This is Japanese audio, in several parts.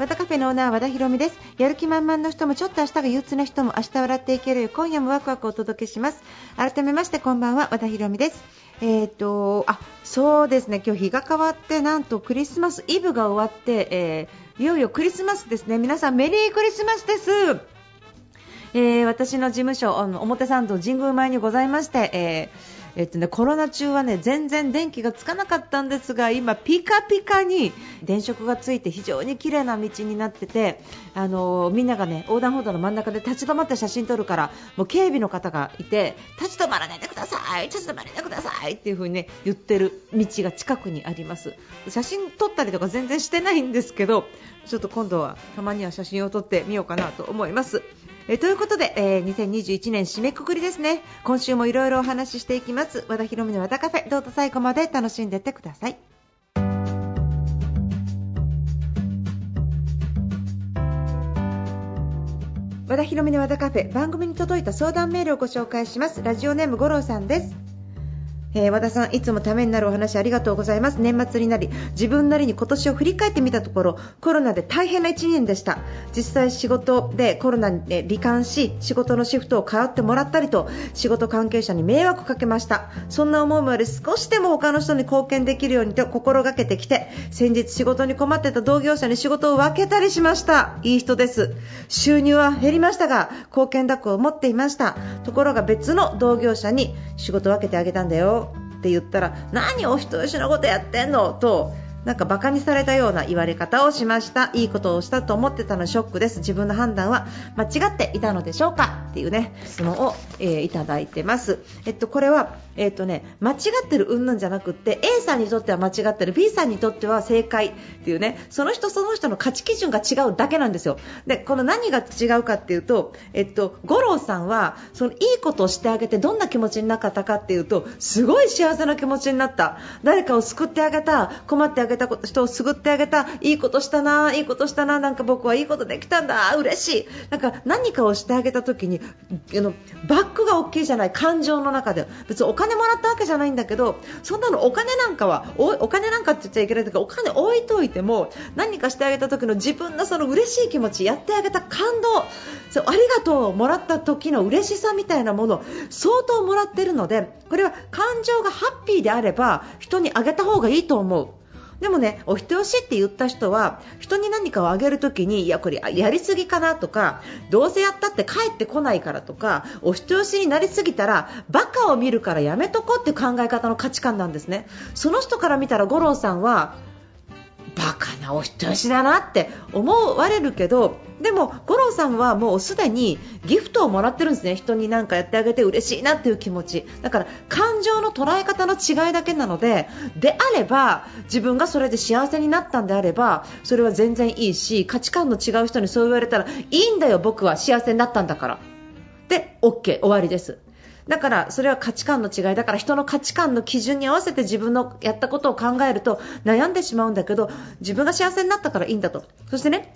和田カフェのオーナー和田博美です。やる気満々の人もちょっと明日が憂鬱な人も明日笑っていける今夜もワクワクお届けします。改めましてこんばんは和田博美です。えーとあそうですね。今日日が変わってなんとクリスマスイブが終わって、えーいよいよクリスマスですね。皆さんメリークリスマスです。えー私の事務所あの表参道神宮前にございまして、えーえっとね、コロナ中はね全然電気がつかなかったんですが今、ピカピカに電飾がついて非常に綺麗な道になっててあのみんながね横断歩道の真ん中で立ち止まって写真撮るからもう警備の方がいて立ち止まらないでください立ち止まらないでくださいっていう風にね言ってる道が近くにあります写真撮ったりとか全然してないんですけどちょっと今度はたまには写真を撮ってみようかなと思います。えということで、えー2021年締めくくりですね。今週もいろいろお話ししていきます。和田博美の和田カフェ。どうぞ最後まで楽しんでいってください。和田博美の和田カフェ。番組に届いた相談メールをご紹介します。ラジオネーム五郎さんです。えー和田さんいつもためになるお話ありがとうございます。年末になり自分なりに今年を振り返ってみたところコロナで大変な1年でした。実際仕事でコロナにえ罹患し仕事のシフトを通ってもらったりと仕事関係者に迷惑かけました。そんな思いもあり少しでも他の人に貢献できるようにと心がけてきて先日仕事に困ってた同業者に仕事を分けたりしました。いい人です。収入は減りましたが貢献だと思っていました。ところが別の同業者に仕事を分けてあげたんだよ。って言ったら何お人よしのことやってんの？となんかバカにされたような言われ方をしました。いいことをしたと思ってたのショックです。自分の判断は間違っていたのでしょうか？っていうね質問を、えーいただいてます。えっとこれはえっとね間違ってる云々じゃなくって A さんにとっては間違ってる B さんにとっては正解っていうねその人その人の価値基準が違うだけなんですよ。でこの何が違うかっていうとえっと五郎さんはそのいいことをしてあげてどんな気持ちになったかっていうとすごい幸せな気持ちになった。誰かを救ってあげた困ってあげた人を救ってあげたいいことしたないいことしたななんか僕はいいことできたんだ嬉しい。なんか何かをしてあげた時にあのバックが大きいじゃない感情の中で別にお金もらったわけじゃないんだけどそんなのお金なんかはおお金なんかって言っちゃいけないんだけどお金置いといても何かしてあげた時の自分のその嬉しい気持ちやってあげた感動そうありがとうをもらった時の嬉しさみたいなもの相当もらってるのでこれは感情がハッピーであれば人にあげた方がいいと思う。でもね、お人よしって言った人は人に何かをあげるときにいやこれやりすぎかなとかどうせやったって帰ってこないからとかお人よしになりすぎたらバカを見るからやめとこうっていう考え方の価値観なんですね。その人から見たら五郎さんはバカなお人よしだなって思われるけどでも五郎さんはもうすでにギフトをもらってるんですね。人に何かやってあげて嬉しいなっていう気持ち。だから感情の捉え方の違いだけなのでであれば自分がそれで幸せになったんであればそれは全然いいし価値観の違う人にそう言われたらいいんだよ僕は幸せになったんだから。で OK 終わりです。だからそれは価値観の違いだから人の価値観の基準に合わせて自分のやったことを考えると悩んでしまうんだけど自分が幸せになったからいいんだと。そしてね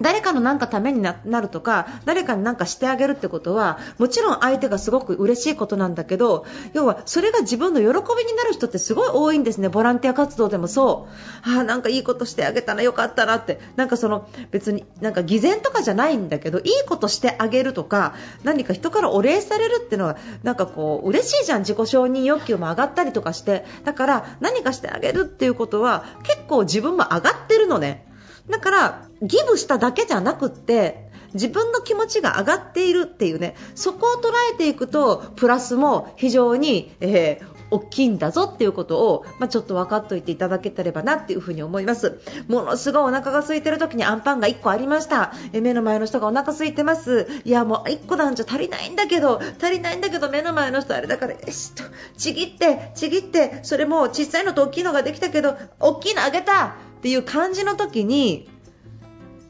誰かのなんかためになるとか誰かになんかしてあげるってことはもちろん相手がすごく嬉しいことなんだけど要はそれが自分の喜びになる人ってすごい多いんですね。ボランティア活動でもそう。あーなんかいいことしてあげたらよかったなって。なんかその別になんか偽善とかじゃないんだけどいいことしてあげるとか何か人からお礼されるっていうのはなんかこう嬉しいじゃん。自己承認欲求も上がったりとかして。だから何かしてあげるっていうことは結構自分も上がってるのね。だからギブしただけじゃなくって自分の気持ちが上がっているっていうねそこを捉えていくとプラスも非常に、えー大きいんだぞっていうことを、まあ、ちょっと分かっておいていただけたればなっていうふうに思います。ものすごいお腹が空いてる時にアンパンが1個ありました。え目の前の人がお腹空いてます。いやもう1個なんじゃ足りないんだけど足りないんだけど目の前の人あれだからよしとちぎってちぎってそれも小さいのと大きいのができたけど大きいのあげた。っていう感じの時に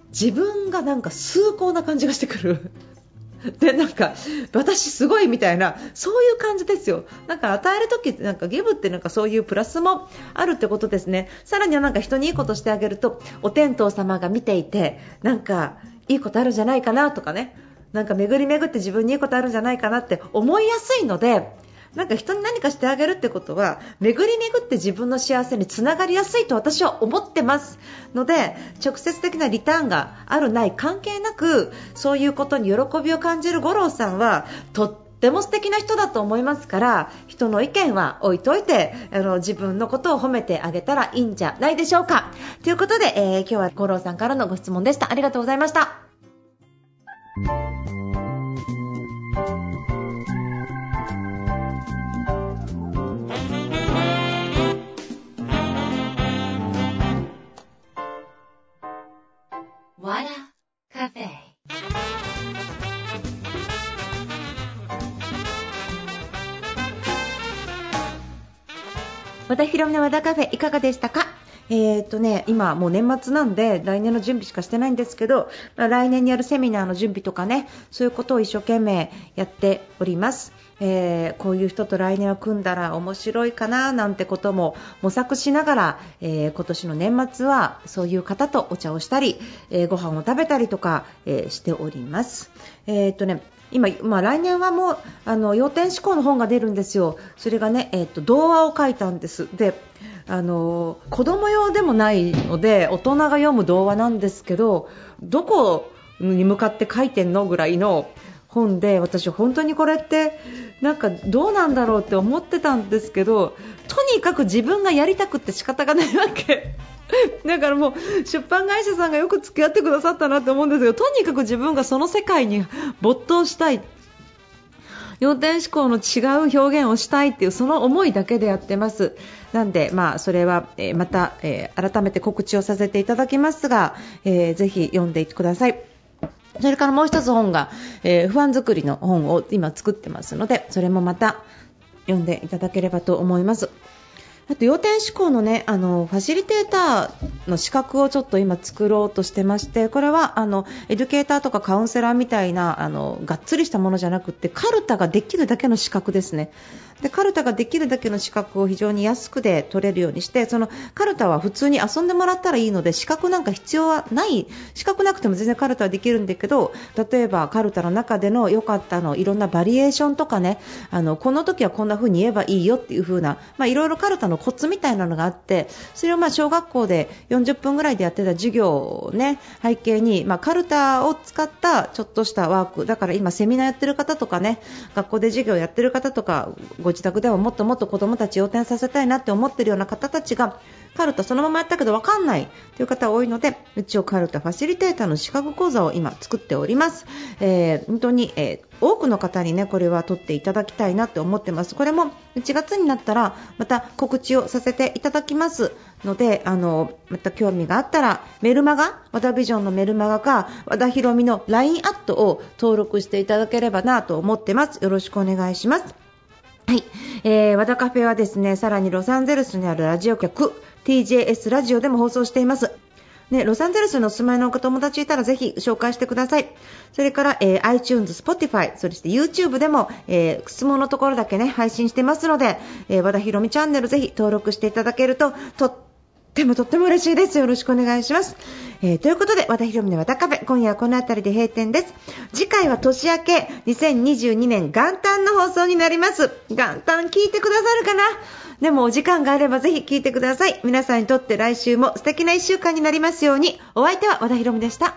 自分がなんか崇高な感じがしてくる。でなんか私すごいみたいなそういう感じですよ。なんか与える時ってなんかギブってなんかそういうプラスもあるってことですね。さらにはなんか人にいいことしてあげるとお天道様が見ていてなんかいいことあるんじゃないかなとかね。なんか巡り巡って自分にいいことあるんじゃないかなって思いやすいのでなんか人に何かしてあげるってことは巡り巡って自分の幸せにつながりやすいと私は思ってますので直接的なリターンがあるない関係なくそういうことに喜びを感じる五郎さんはとっても素敵な人だと思いますから人の意見は置いといてあの自分のことを褒めてあげたらいいんじゃないでしょうか。ということで、えー、今日は五郎さんからのご質問でした。ありがとうございました。和田ヒロミの和田カフェいかがでしたか？えー、っとね、今もう年末なんで来年の準備しかしてないんですけど、来年にやるセミナーの準備とかねそういうことを一生懸命やっております。えー、こういう人と来年は組んだら面白いかななんてことも模索しながら、えー、今年の年末はそういう方とお茶をしたり、えー、ご飯を食べたりとか、え、しております。え、っとね今、まあ、来年はもうあの要点思考の本が出るんですよ、それがね、えーと、童話を書いたんです。であの子供用でもないので大人が読む童話なんですけどどこに向かって書いてんのぐらいの本で私、本当にこれってなんかどうなんだろうって思ってたんですけどとにかく自分がやりたくて仕方がないわけ。だからもう出版会社さんがよく付き合ってくださったなって思うんですけどとにかく自分がその世界に没頭したい要点思考の違う表現をしたいっていうその思いだけでやってます。なんで、まあ、それは、え、また、え、改めて告知をさせていただきますが、えー、ぜひ読んでいってください。それからもう一つ本が、えー、不安作りの本を今作ってますので、それもまた読んでいただければと思います。あと要点思考のねあのファシリテーターの資格をちょっと今作ろうとしてましてこれはあのエデュケーターとかカウンセラーみたいなあのがっつりしたものじゃなくてカルタができるだけの資格ですね。でカルタができるだけの資格を非常に安くで取れるようにしてそのカルタは普通に遊んでもらったらいいので資格なんか必要はない資格なくても全然カルタはできるんだけど例えばカルタの中での良かったのいろんなバリエーションとかねあのこの時はこんな風に言えばいいよっていう風な、まあ、いろいろカルタのコツみたいなのがあってそれをまあ小学校で40分ぐらいでやってた授業をね背景に、まあ、カルタを使ったちょっとしたワークだから今セミナーやってる方とかね学校で授業やってる方とかご自宅ではもっともっと子どもたちを転させたいなって思ってるような方たちがカルタそのままやったけど分かんない。という方多いのでうちをカルタファシリテーターの資格講座を今作っております、えー、本当に、えー、多くの方にねこれは取っていただきたいなって思ってます。これも1月になったらまた告知をさせていただきます。のであのまた興味があったらメルマガ和田ビジョンのメルマガか和田ヒロミの LINE アットを登録していただければなと思ってます。よろしくお願いします。はい、えー、和田カフェはですねさらにロサンゼルスにあるラジオ局。TJS ラジオでも放送していますね、ロサンゼルスのお住まいのお友達いたらぜひ紹介してください。それから、えー、iTunes、Spotify、そして YouTube でも、えー、質問のところだけね、配信してますので、えー、和田ひろみチャンネルぜひ登録していただけると、とっでもとっても嬉しいです。よろしくお願いします。えー、ということで、和田ひろみの和田カフェ、今夜はこの辺りで閉店です。次回は年明け2022年元旦の放送になります。元旦聞いてくださるかな？でもお時間があればぜひ聞いてください。皆さんにとって来週も素敵な1週間になりますように、お相手は和田ひろみでした。